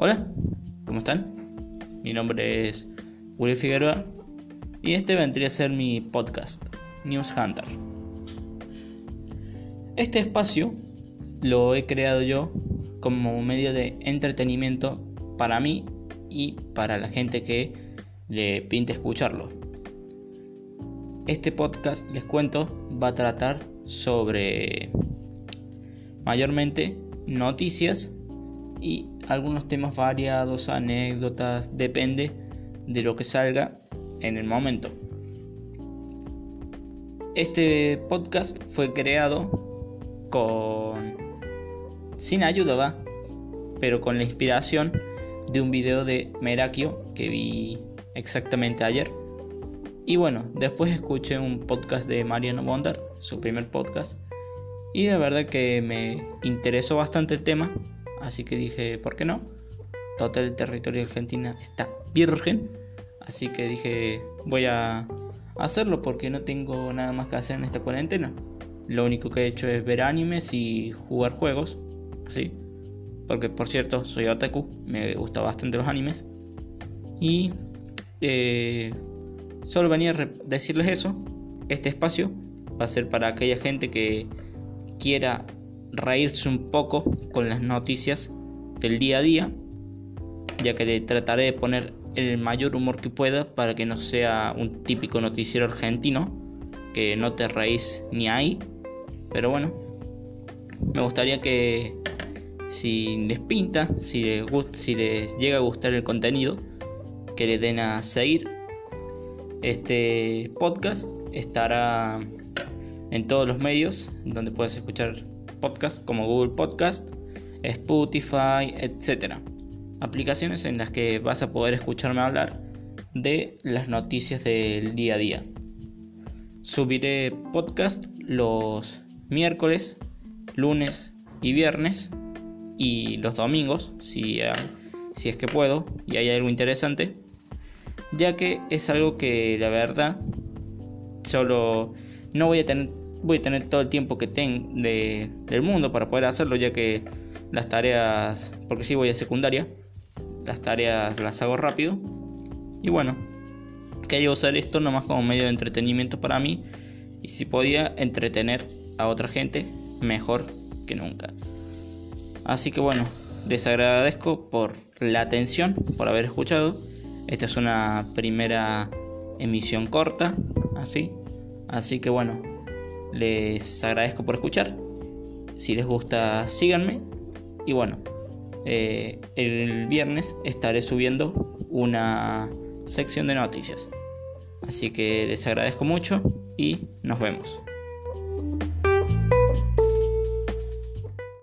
Hola, ¿cómo están? Mi nombre es Uri Figueroa y este vendría a ser mi podcast, News Hunter. Este espacio lo he creado yo como medio de entretenimiento para mí y para la gente que le pinte escucharlo. Este podcast, les cuento, va a tratar sobre mayormente noticias y algunos temas variados, anécdotas, depende de lo que salga en el momento. Este podcast fue creado con sin ayuda, va, pero con la inspiración de un video de Merakio que vi exactamente ayer. Y bueno, después escuché un podcast de Mariano Bondar, su primer podcast, y de verdad que me interesó bastante el tema Así que dije, ¿por qué no? Total el territorio de Argentina está virgen. Así que dije, voy a hacerlo porque no tengo nada más que hacer en esta cuarentena. Lo único que he hecho es ver animes y jugar juegos. Así. Porque por cierto, soy otaku. Me gustan bastante los animes. Y eh, solo venía a decirles eso. Este espacio va a ser para aquella gente que quiera reírse un poco con las noticias del día a día, ya que le trataré de poner el mayor humor que pueda para que no sea un típico noticiero argentino, que no te reís ni ahí. Pero bueno, me gustaría que si les pinta, si les, si les llega a gustar el contenido, que le den a seguir. Este podcast estará en todos los medios donde puedes escuchar podcast como Google Podcast, Spotify, etc. Aplicaciones en las que vas a poder escucharme hablar de las noticias del día a día. Subiré podcast los miércoles, lunes y viernes y los domingos, si, si es que puedo y hay algo interesante, ya que es algo que la verdad solo no voy a tener voy a tener todo el tiempo que tengo del mundo para poder hacerlo, ya que las tareas, porque si voy a secundaria, las tareas las hago rápido. Y bueno, quería usar esto nomás como medio de entretenimiento para mí. Y si podía entretener a otra gente, mejor que nunca. Así que bueno, les agradezco por la atención, por haber escuchado. Esta es una primera emisión corta, así. Así que bueno, les agradezco por escuchar. Si les gusta, síganme. Y bueno, eh, el viernes estaré subiendo una sección de noticias. Así que les agradezco mucho y nos vemos.